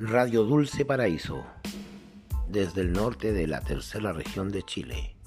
Radio Dulce Paraíso, desde el norte de la tercera región de Chile.